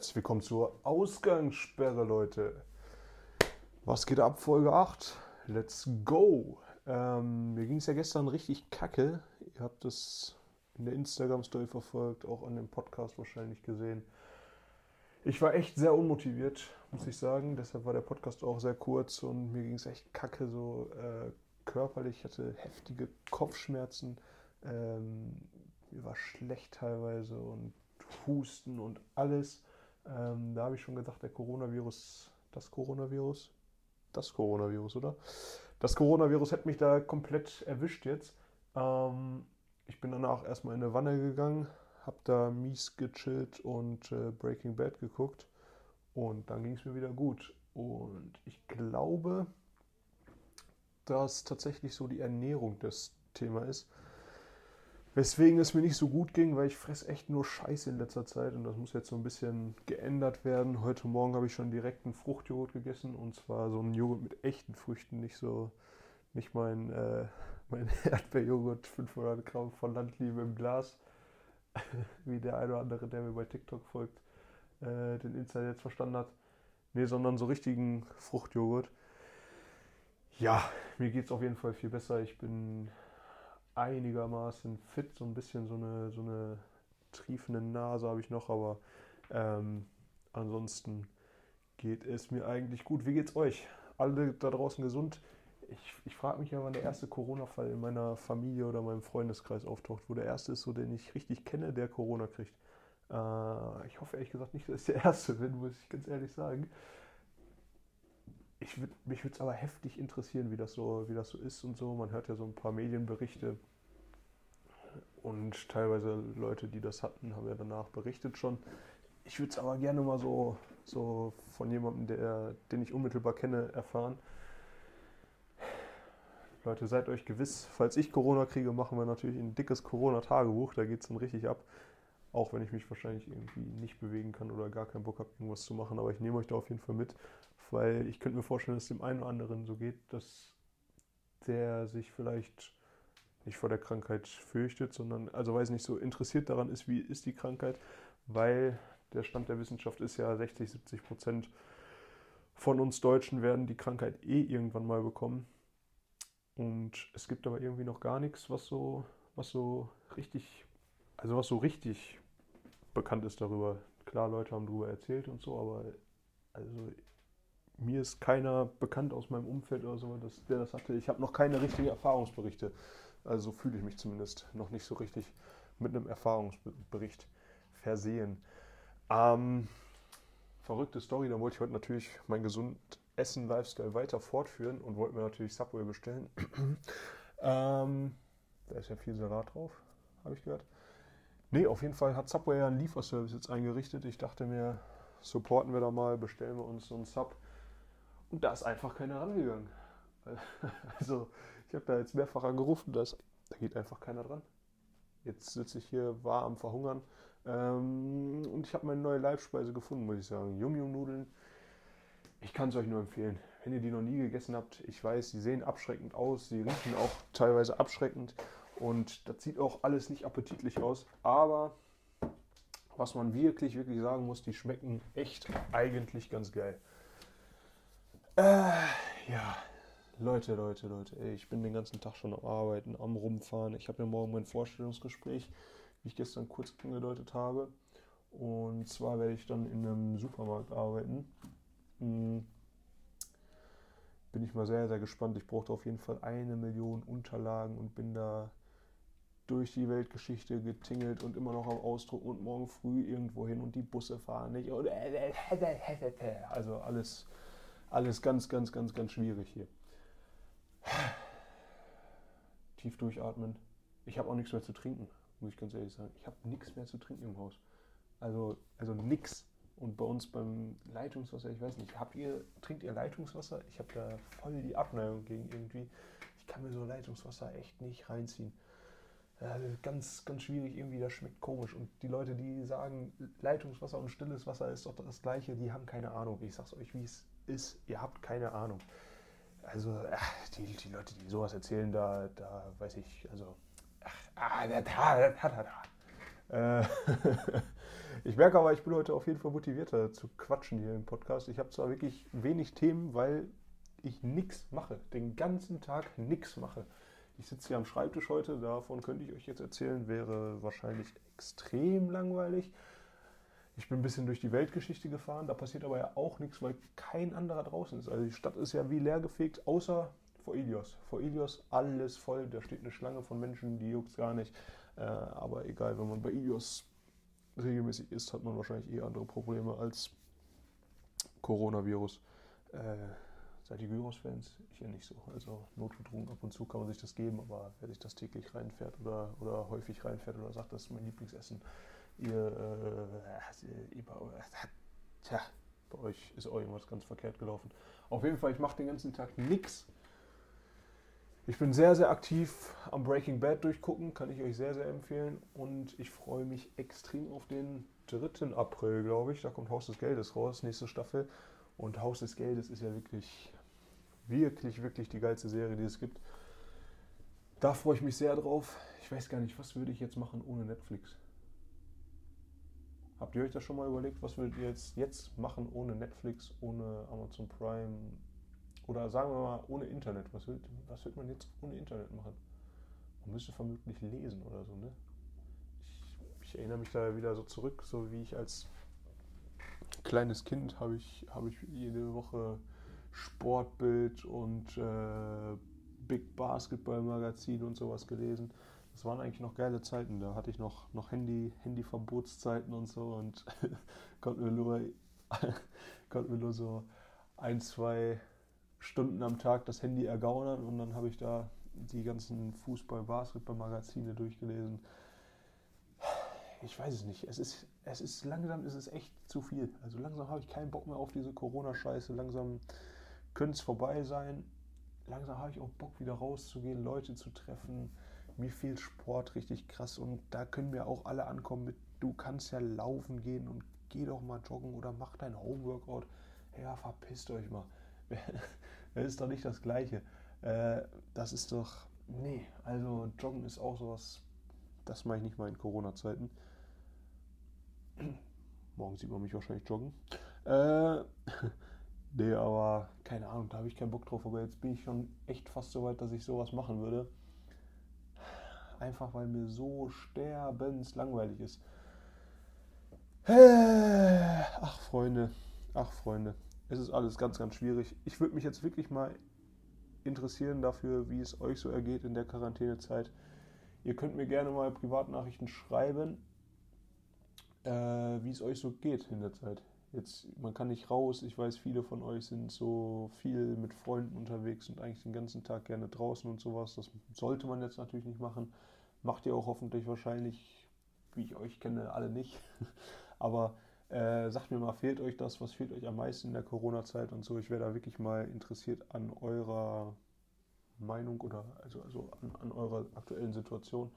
Herzlich willkommen zur Ausgangssperre, Leute. Was geht ab? Folge 8. Let's go. Ähm, mir ging es ja gestern richtig kacke. Ihr habt es in der Instagram-Story verfolgt, auch an dem Podcast wahrscheinlich gesehen. Ich war echt sehr unmotiviert, muss ich sagen. Deshalb war der Podcast auch sehr kurz und mir ging es echt kacke, so äh, körperlich. Ich hatte heftige Kopfschmerzen. Ähm, mir war schlecht teilweise und Husten und alles. Ähm, da habe ich schon gedacht, der Coronavirus, das Coronavirus, das Coronavirus, oder? Das Coronavirus hätte mich da komplett erwischt jetzt. Ähm, ich bin danach erstmal in eine Wanne gegangen, habe da mies gechillt und äh, Breaking Bad geguckt und dann ging es mir wieder gut. Und ich glaube, dass tatsächlich so die Ernährung das Thema ist. Weswegen es mir nicht so gut ging, weil ich fresse echt nur Scheiße in letzter Zeit und das muss jetzt so ein bisschen geändert werden. Heute Morgen habe ich schon direkt einen Fruchtjoghurt gegessen und zwar so einen Joghurt mit echten Früchten, nicht so, nicht mein, äh, mein Erdbeerjoghurt 500 Gramm von Landliebe im Glas, wie der eine oder andere, der mir bei TikTok folgt, äh, den Insight jetzt verstanden hat. Nee, sondern so richtigen Fruchtjoghurt. Ja, mir geht es auf jeden Fall viel besser. Ich bin einigermaßen fit, so ein bisschen so eine, so eine triefende Nase habe ich noch, aber ähm, ansonsten geht es mir eigentlich gut. Wie geht's euch? Alle da draußen gesund? Ich, ich frage mich ja, wann der erste Corona-Fall in meiner Familie oder meinem Freundeskreis auftaucht, wo der erste ist, so den ich richtig kenne, der Corona kriegt. Äh, ich hoffe ehrlich gesagt nicht, dass ich der erste bin, muss ich ganz ehrlich sagen. Ich würd, mich würde es aber heftig interessieren, wie das, so, wie das so ist und so. Man hört ja so ein paar Medienberichte und teilweise Leute, die das hatten, haben ja danach berichtet schon. Ich würde es aber gerne mal so, so von jemandem, der, den ich unmittelbar kenne, erfahren. Leute, seid euch gewiss, falls ich Corona kriege, machen wir natürlich ein dickes Corona-Tagebuch. Da geht es dann richtig ab. Auch wenn ich mich wahrscheinlich irgendwie nicht bewegen kann oder gar keinen Bock habe, irgendwas zu machen. Aber ich nehme euch da auf jeden Fall mit, weil ich könnte mir vorstellen, dass es dem einen oder anderen so geht, dass der sich vielleicht nicht vor der Krankheit fürchtet, sondern, also weiß nicht, so interessiert daran ist, wie ist die Krankheit, weil der Stand der Wissenschaft ist ja 60, 70 Prozent von uns Deutschen werden die Krankheit eh irgendwann mal bekommen. Und es gibt aber irgendwie noch gar nichts, was so, was so richtig, also was so richtig bekannt ist darüber. Klar, Leute haben darüber erzählt und so, aber also mir ist keiner bekannt aus meinem Umfeld oder so, dass der das hatte. Ich habe noch keine richtigen Erfahrungsberichte also fühle ich mich zumindest noch nicht so richtig mit einem Erfahrungsbericht versehen. Ähm, verrückte Story, da wollte ich heute natürlich mein gesund Essen Lifestyle weiter fortführen und wollte mir natürlich Subway bestellen. ähm, da ist ja viel Salat drauf, habe ich gehört. Nee, auf jeden Fall hat Subway ja einen Lieferservice jetzt eingerichtet. Ich dachte mir, supporten wir da mal, bestellen wir uns so einen Sub. Und da ist einfach keiner rangegangen. Also, ich habe da jetzt mehrfach angerufen, da, da geht einfach keiner dran. Jetzt sitze ich hier, war am Verhungern. Ähm, und ich habe meine neue Leibspeise gefunden, muss ich sagen. Yum-Yum-Nudeln. Ich kann es euch nur empfehlen. Wenn ihr die noch nie gegessen habt, ich weiß, sie sehen abschreckend aus, sie riechen auch teilweise abschreckend und das sieht auch alles nicht appetitlich aus. Aber was man wirklich, wirklich sagen muss, die schmecken echt eigentlich ganz geil. Äh, ja, Leute, Leute, Leute, ey, ich bin den ganzen Tag schon am Arbeiten, am Rumfahren. Ich habe ja morgen mein Vorstellungsgespräch, wie ich gestern kurz angedeutet habe. Und zwar werde ich dann in einem Supermarkt arbeiten. Hm. Bin ich mal sehr, sehr gespannt. Ich brauchte auf jeden Fall eine Million Unterlagen und bin da durch die Weltgeschichte getingelt und immer noch am Ausdrucken und morgen früh irgendwo hin und die Busse fahren nicht. Also alles, alles ganz, ganz, ganz, ganz schwierig hier. Tief durchatmen. Ich habe auch nichts mehr zu trinken, muss ich ganz ehrlich sagen. Ich habe nichts mehr zu trinken im Haus. Also, also nix. Und bei uns beim Leitungswasser, ich weiß nicht, habt ihr, trinkt ihr Leitungswasser? Ich habe da voll die Abneigung gegen irgendwie. Ich kann mir so Leitungswasser echt nicht reinziehen. Also ganz, ganz schwierig irgendwie, das schmeckt komisch. Und die Leute, die sagen, Leitungswasser und stilles Wasser ist doch das gleiche, die haben keine Ahnung. Ich sag's euch, wie es ist. Ihr habt keine Ahnung also die, die Leute, die sowas erzählen, da, da weiß ich, also, ach. Äh, Ich merke aber, ich bin heute auf jeden Fall motivierter zu quatschen hier im Podcast. Ich habe zwar wirklich wenig Themen, weil ich nichts mache. Den ganzen Tag nichts mache. Ich sitze hier am Schreibtisch heute, davon könnte ich euch jetzt erzählen, wäre wahrscheinlich extrem langweilig. Ich bin ein bisschen durch die Weltgeschichte gefahren, da passiert aber ja auch nichts, weil kein anderer draußen ist. Also die Stadt ist ja wie leergefegt, außer vor Ilios. Vor Ilios alles voll, da steht eine Schlange von Menschen, die juckt gar nicht. Äh, aber egal, wenn man bei Ilios regelmäßig ist, hat man wahrscheinlich eher andere Probleme als Coronavirus. Äh, seid ihr Gyros-Fans? Ich ja nicht so. Also notgedrungen ab und zu kann man sich das geben, aber wer sich das täglich reinfährt oder, oder häufig reinfährt oder sagt, das ist mein Lieblingsessen, ihr, äh, ihr tja, bei euch ist auch irgendwas ganz verkehrt gelaufen. Auf jeden Fall, ich mache den ganzen Tag nichts ich bin sehr, sehr aktiv am Breaking Bad durchgucken, kann ich euch sehr, sehr empfehlen. Und ich freue mich extrem auf den 3. April, glaube ich. Da kommt Haus des Geldes raus, nächste Staffel. Und Haus des Geldes ist ja wirklich, wirklich, wirklich die geilste Serie, die es gibt. Da freue ich mich sehr drauf. Ich weiß gar nicht, was würde ich jetzt machen ohne Netflix? Habt ihr euch das schon mal überlegt, was würdet ihr jetzt, jetzt machen ohne Netflix, ohne Amazon Prime, oder sagen wir mal ohne Internet. Was wird, was man jetzt ohne Internet machen? Man müsste vermutlich lesen oder so, ne? Ich, ich erinnere mich da wieder so zurück, so wie ich als kleines Kind habe ich, hab ich jede Woche Sportbild und äh, Big Basketball Magazin und sowas gelesen. Das waren eigentlich noch geile Zeiten. Da hatte ich noch, noch Handy, Handyverbotszeiten und so und konnten wir nur, konnten wir nur so ein, zwei Stunden am Tag das Handy ergaunern und dann habe ich da die ganzen Fußball-Basketball-Magazine durchgelesen. Ich weiß es nicht. Es ist, es ist langsam ist es echt zu viel. Also langsam habe ich keinen Bock mehr auf diese Corona-Scheiße. Langsam könnte es vorbei sein. Langsam habe ich auch Bock, wieder rauszugehen, Leute zu treffen. Mir fehlt Sport richtig krass und da können wir auch alle ankommen mit, du kannst ja laufen gehen und geh doch mal joggen oder mach dein Homeworkout. Ja, verpisst euch mal. das ist doch nicht das Gleiche. Äh, das ist doch. Nee, also Joggen ist auch sowas. Das mache ich nicht mal in Corona-Zeiten. Morgen sieht man mich wahrscheinlich joggen. Äh, nee, aber keine Ahnung, da habe ich keinen Bock drauf. Aber jetzt bin ich schon echt fast so weit, dass ich sowas machen würde. Einfach weil mir so sterbenslangweilig ist. Ach, Freunde. Ach, Freunde es ist alles ganz, ganz schwierig. Ich würde mich jetzt wirklich mal interessieren dafür, wie es euch so ergeht in der Quarantänezeit. Ihr könnt mir gerne mal Privatnachrichten schreiben, äh, wie es euch so geht in der Zeit. Jetzt, man kann nicht raus. Ich weiß, viele von euch sind so viel mit Freunden unterwegs und eigentlich den ganzen Tag gerne draußen und sowas. Das sollte man jetzt natürlich nicht machen. Macht ihr auch hoffentlich wahrscheinlich, wie ich euch kenne, alle nicht. Aber äh, sagt mir mal, fehlt euch das? Was fehlt euch am meisten in der Corona-Zeit und so? Ich wäre da wirklich mal interessiert an eurer Meinung oder also, also an, an eurer aktuellen Situation.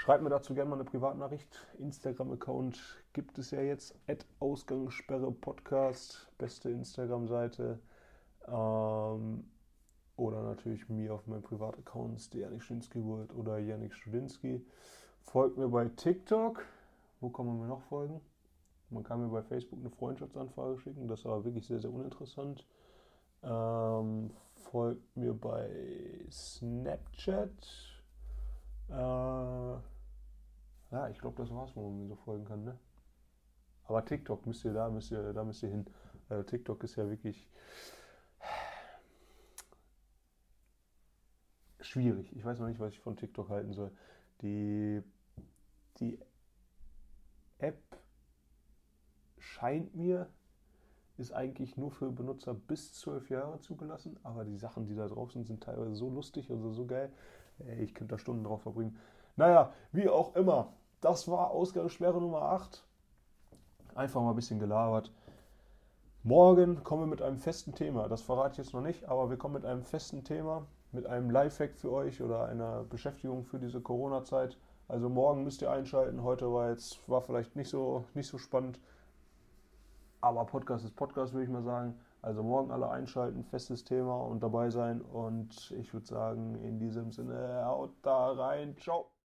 Schreibt mir dazu gerne mal eine Privatnachricht. Instagram-Account gibt es ja jetzt. Ausgangssperre Podcast, beste Instagram-Seite. Ähm, oder natürlich mir auf meinen Privataccounts, der Janik Schlinski World oder Janik Studinski. Folgt mir bei TikTok. Wo kann man mir noch folgen? Man kann mir bei Facebook eine Freundschaftsanfrage schicken, das war wirklich sehr, sehr uninteressant. Ähm, folgt mir bei Snapchat. Äh, ja, ich glaube, das war's, wo man so folgen kann, ne? Aber TikTok müsst ihr da, müsst ihr, da müsst ihr hin. Äh, TikTok ist ja wirklich schwierig. Ich weiß noch nicht, was ich von TikTok halten soll. Die, die App scheint mir, ist eigentlich nur für Benutzer bis zwölf Jahre zugelassen, aber die Sachen, die da drauf sind, sind teilweise so lustig, also so geil. Ich könnte da Stunden drauf verbringen. Naja, wie auch immer. Das war Ausgangssperre Nummer 8. Einfach mal ein bisschen gelabert. Morgen kommen wir mit einem festen Thema. Das verrate ich jetzt noch nicht, aber wir kommen mit einem festen Thema, mit einem Lifehack für euch oder einer Beschäftigung für diese Corona-Zeit. Also morgen müsst ihr einschalten. Heute war jetzt war vielleicht nicht so nicht so spannend. Aber Podcast ist Podcast, würde ich mal sagen. Also morgen alle einschalten, festes Thema und dabei sein. Und ich würde sagen, in diesem Sinne, haut da rein. Ciao.